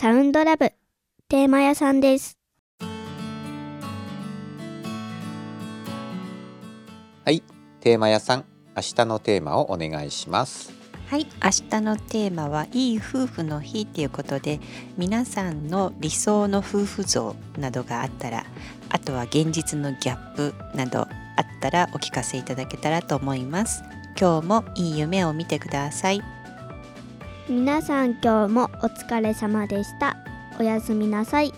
サウンドラブテーマ屋さんです。はい、テーマ屋さん、明日のテーマをお願いします。はい、明日のテーマはいい夫婦の日ということで皆さんの理想の夫婦像などがあったらあとは現実のギャップなどあったらお聞かせいただけたらと思います今日もいい夢を見てください皆さん今日もお疲れ様でした。おやすみなさい。